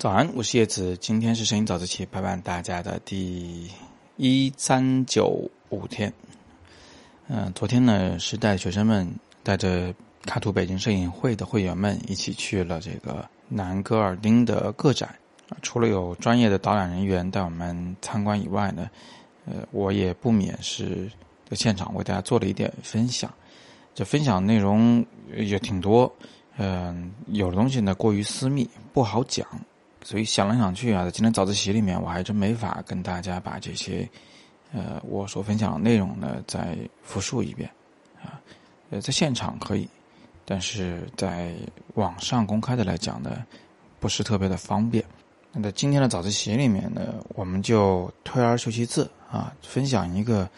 早安，我是叶子，今天是声音早自习陪伴大家的第一三九五天。嗯，昨天呢是带学生们带着卡图北京摄影会的会员们一起去了这个南戈尔丁的个展。除了有专业的导览人员带我们参观以外呢，呃，我也不免是在现场为大家做了一点分享。这分享内容也挺多，嗯，有的东西呢过于私密，不好讲。所以想来想去啊，在今天早自习里面，我还真没法跟大家把这些，呃，我所分享的内容呢再复述一遍，啊，呃，在现场可以，但是在网上公开的来讲呢，不是特别的方便。那在今天的早自习里面呢，我们就退而求其次啊，分享一个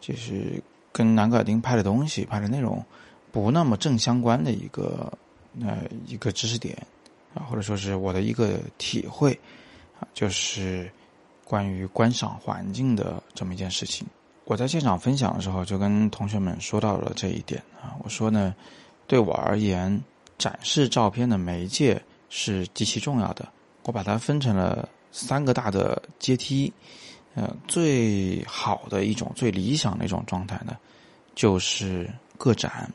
就是跟南格尔丁拍的东西、拍的内容不那么正相关的一个呃一个知识点。啊，或者说是我的一个体会，啊，就是关于观赏环境的这么一件事情。我在现场分享的时候，就跟同学们说到了这一点啊。我说呢，对我而言，展示照片的媒介是极其重要的。我把它分成了三个大的阶梯，呃，最好的一种、最理想的一种状态呢，就是个展，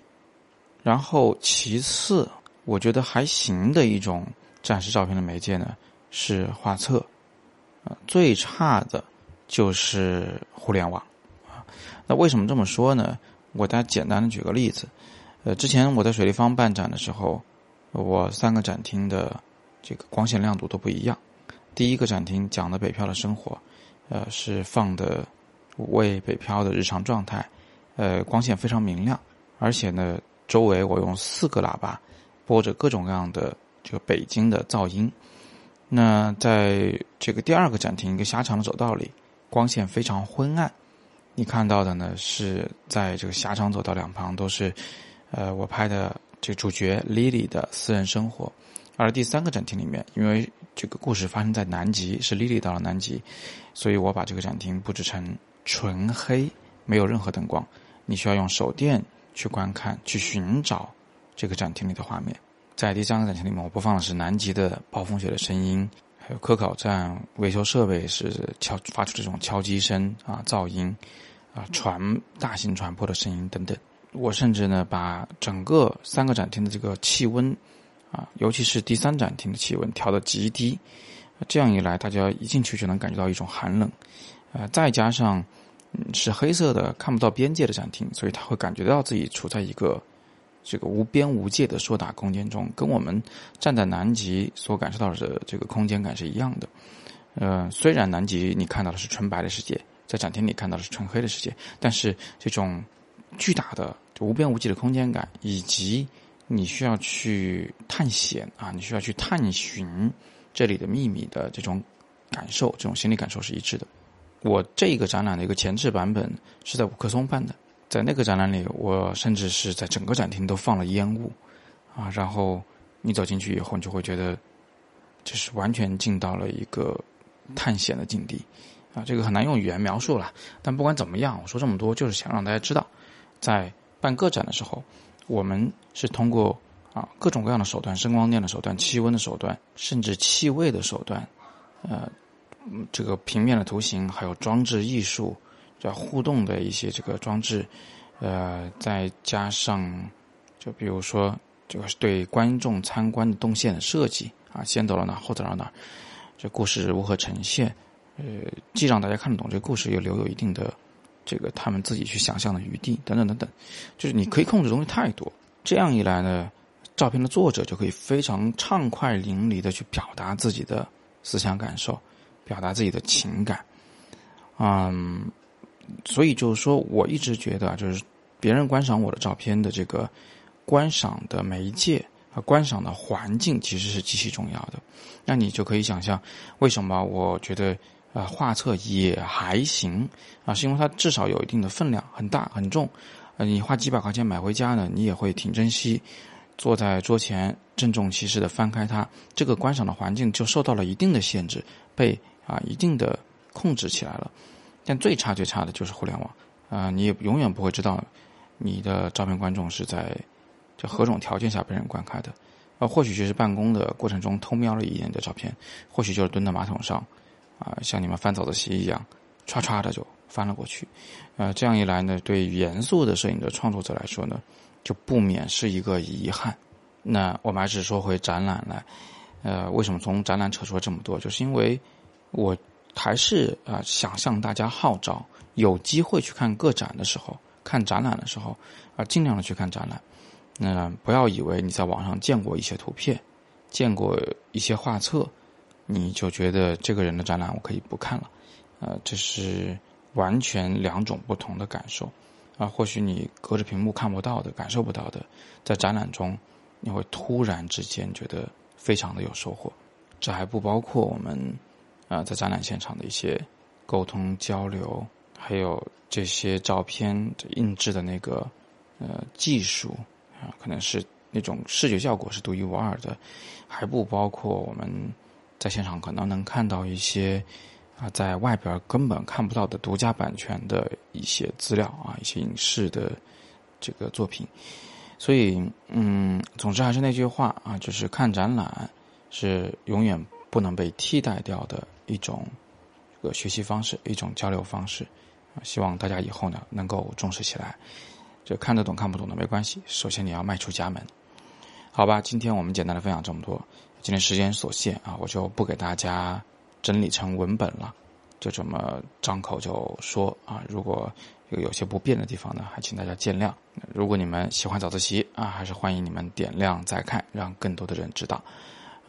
然后其次。我觉得还行的一种展示照片的媒介呢，是画册，啊，最差的就是互联网，啊，那为什么这么说呢？我大家简单的举个例子，呃，之前我在水立方办展的时候，我三个展厅的这个光线亮度都不一样。第一个展厅讲的北漂的生活，呃，是放的五位北漂的日常状态，呃，光线非常明亮，而且呢，周围我用四个喇叭。播着各种各样的这个北京的噪音，那在这个第二个展厅一个狭长的走道里，光线非常昏暗。你看到的呢是在这个狭长走道两旁都是，呃，我拍的这个主角 Lily 的私人生活。而第三个展厅里面，因为这个故事发生在南极，是 Lily 到了南极，所以我把这个展厅布置成纯黑，没有任何灯光，你需要用手电去观看，去寻找。这个展厅里的画面，在第三个展厅里面，我播放的是南极的暴风雪的声音，还有科考站维修设备是敲发出这种敲击声啊噪音，啊船大型船舶的声音等等。我甚至呢把整个三个展厅的这个气温啊，尤其是第三展厅的气温调到极低，这样一来，大家一进去就能感觉到一种寒冷，呃，再加上是黑色的看不到边界的展厅，所以他会感觉到自己处在一个。这个无边无界的硕大空间中，跟我们站在南极所感受到的这个空间感是一样的。呃，虽然南极你看到的是纯白的世界，在展厅里看到的是纯黑的世界，但是这种巨大的无边无际的空间感，以及你需要去探险啊，你需要去探寻这里的秘密的这种感受，这种心理感受是一致的。我这个展览的一个前置版本是在五棵松办的。在那个展览里，我甚至是在整个展厅都放了烟雾，啊，然后你走进去以后，你就会觉得，就是完全进到了一个探险的境地，啊，这个很难用语言描述了。但不管怎么样，我说这么多，就是想让大家知道，在办个展的时候，我们是通过啊各种各样的手段，声光电的手段、气温的手段，甚至气味的手段，呃，这个平面的图形，还有装置艺术。叫互动的一些这个装置，呃，再加上，就比如说这个是对观众参观的动线的设计啊，先走到哪，后走到哪，这故事如何呈现？呃，既让大家看得懂这个故事，又留有一定的这个他们自己去想象的余地，等等等等，就是你可以控制东西太多。这样一来呢，照片的作者就可以非常畅快淋漓的去表达自己的思想感受，表达自己的情感，嗯。所以就是说，我一直觉得，就是别人观赏我的照片的这个观赏的媒介和观赏的环境，其实是极其重要的。那你就可以想象，为什么我觉得呃画册也还行啊？是因为它至少有一定的分量，很大很重。呃，你花几百块钱买回家呢，你也会挺珍惜，坐在桌前郑重其事的翻开它。这个观赏的环境就受到了一定的限制，被啊一定的控制起来了。但最差最差的就是互联网，啊，你也永远不会知道，你的照片观众是在这何种条件下被人观看的，呃，或许就是办公的过程中偷瞄了一眼你的照片，或许就是蹲在马桶上，啊，像你们翻早自习一样，唰唰的就翻了过去。呃，这样一来呢，对严肃的摄影的创作者来说呢，就不免是一个遗憾。那我们还是说回展览来，呃，为什么从展览扯出了这么多？就是因为我还是啊，想向大家号召，有机会去看个展的时候，看展览的时候，啊，尽量的去看展览。那不要以为你在网上见过一些图片，见过一些画册，你就觉得这个人的展览我可以不看了，呃，这是完全两种不同的感受，啊，或许你隔着屏幕看不到的、感受不到的，在展览中你会突然之间觉得非常的有收获，这还不包括我们啊在展览现场的一些沟通交流，还有这些照片印制的那个呃技术。啊，可能是那种视觉效果是独一无二的，还不包括我们在现场可能能看到一些啊，在外边根本看不到的独家版权的一些资料啊，一些影视的这个作品。所以，嗯，总之还是那句话啊，就是看展览是永远不能被替代掉的一种这个学习方式，一种交流方式啊。希望大家以后呢能够重视起来。就看得懂看不懂的没关系，首先你要迈出家门，好吧？今天我们简单的分享这么多，今天时间所限啊，我就不给大家整理成文本了，就这么张口就说啊。如果有有些不便的地方呢，还请大家见谅。如果你们喜欢早自习啊，还是欢迎你们点亮再看，让更多的人知道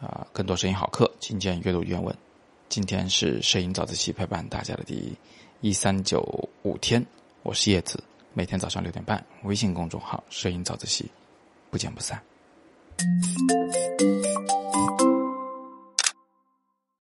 啊。更多声音好课，请见阅读原文。今天是摄影早自习陪伴大家的第一三九五天，我是叶子。每天早上六点半，微信公众号“摄影早自习”，不见不散。